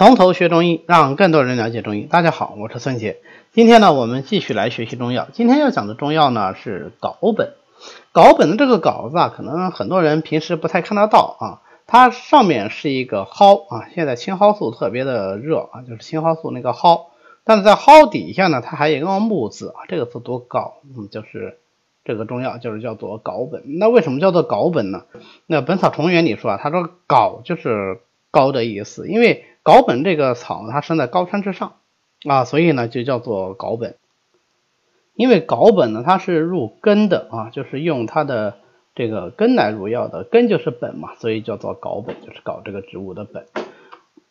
从头学中医，让更多人了解中医。大家好，我是孙杰。今天呢，我们继续来学习中药。今天要讲的中药呢是藁本。藁本的这个藁字啊，可能很多人平时不太看得到啊。它上面是一个蒿啊，现在青蒿素特别的热啊，就是青蒿素那个蒿。但是在蒿底下呢，它还有一个木字啊，这个字读藁，嗯，就是这个中药就是叫做藁本。那为什么叫做藁本呢？那《本草从源》里说啊，他说藁就是高的意思，因为藁本这个草，它生在高山之上啊，所以呢就叫做藁本。因为藁本呢，它是入根的啊，就是用它的这个根来入药的，根就是本嘛，所以叫做藁本，就是搞这个植物的本。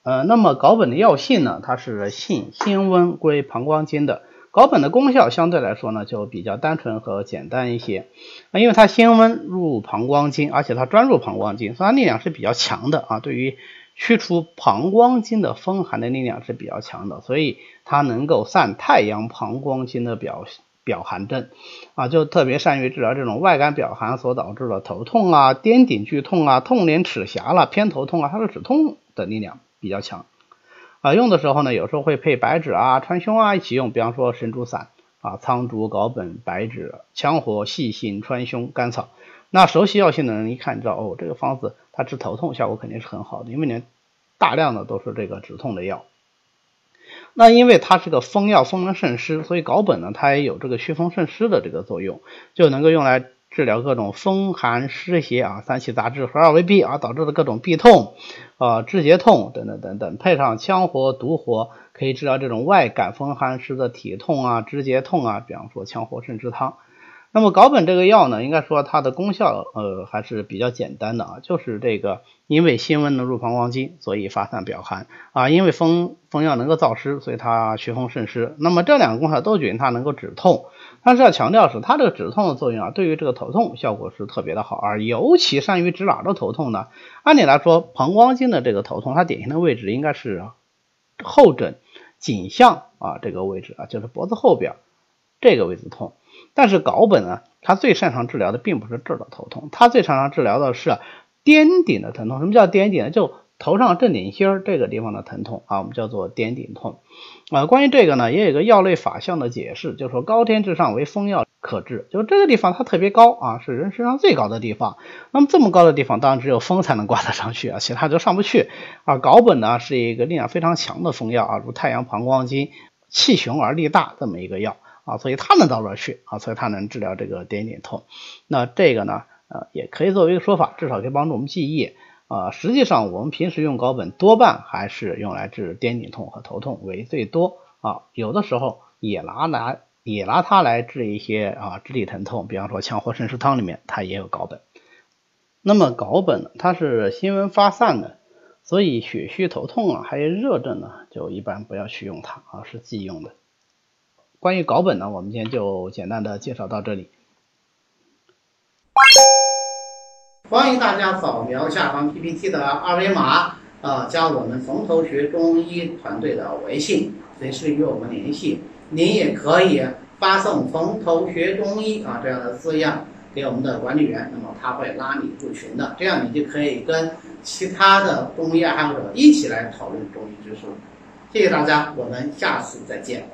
呃，那么藁本的药性呢，它是性辛温，归膀胱经的。藁本的功效相对来说呢，就比较单纯和简单一些啊，因为它辛温，入膀胱经，而且它专入膀胱经，所以它力量是比较强的啊，对于。驱除膀胱经的风寒的力量是比较强的，所以它能够散太阳膀胱经的表表寒症啊，就特别善于治疗这种外感表寒所导致的头痛啊、颠顶剧痛啊、痛连齿颊了、偏头痛啊，它的止痛的力量比较强啊。用的时候呢，有时候会配白芷啊、川芎啊一起用，比方说神竹散啊、苍术、藁本、白芷、羌活、细辛、川芎、甘草。那熟悉药性的人一看知道哦，这个方子它治头痛效果肯定是很好的，因为你大量的都是这个止痛的药。那因为它是个风药，风能渗湿，所以稿本呢它也有这个祛风渗湿的这个作用，就能够用来治疗各种风寒湿邪啊，三气杂治合二为痹啊导致的各种痹痛啊、肢节痛等等等等，配上羌活、独活，可以治疗这种外感风寒湿的体痛啊、肢节痛啊，比方说羌活肾之汤。那么藁本这个药呢，应该说它的功效呃还是比较简单的啊，就是这个因为辛温能入膀胱经，所以发散表寒啊，因为风风药能够燥湿，所以它祛风渗湿。那么这两个功效都决定它能够止痛，但是要强调是它这个止痛的作用啊，对于这个头痛效果是特别的好，而尤其善于治哪的头痛呢？按理来说，膀胱经的这个头痛，它典型的位置应该是后枕颈项啊这个位置啊，就是脖子后边这个位置痛。但是藁本呢，它最擅长治疗的并不是这儿的头痛，它最擅长治疗的是颠顶的疼痛。什么叫颠顶呢？就头上正顶心儿这个地方的疼痛啊，我们叫做颠顶痛。啊，关于这个呢，也有个药类法相的解释，就是说高天之上为风药可治，就这个地方它特别高啊，是人身上最高的地方。那么这么高的地方，当然只有风才能挂得上去啊，其他就上不去啊。藁本呢是一个力量非常强的风药啊，如太阳膀胱经，气雄而力大这么一个药。啊，所以它能到这儿去啊，所以它能治疗这个点点痛。那这个呢，呃，也可以作为一个说法，至少可以帮助我们记忆啊。实际上，我们平时用藁本多半还是用来治点顶痛和头痛为最多啊。有的时候也拿来也拿它来治一些啊肢体疼痛，比方说羌活肾湿汤里面它也有藁本。那么藁本呢，它是辛温发散的，所以血虚头痛啊，还有热症呢，就一般不要去用它啊，是忌用的。关于稿本呢，我们今天就简单的介绍到这里。欢迎大家扫描下方 PPT 的二维码，啊，加我们从头学中医团队的微信，随时与我们联系。您也可以发送“从头学中医”啊这样的字样给我们的管理员，那么他会拉你入群的，这样你就可以跟其他的中医爱好者一起来讨论中医知识。谢谢大家，我们下次再见。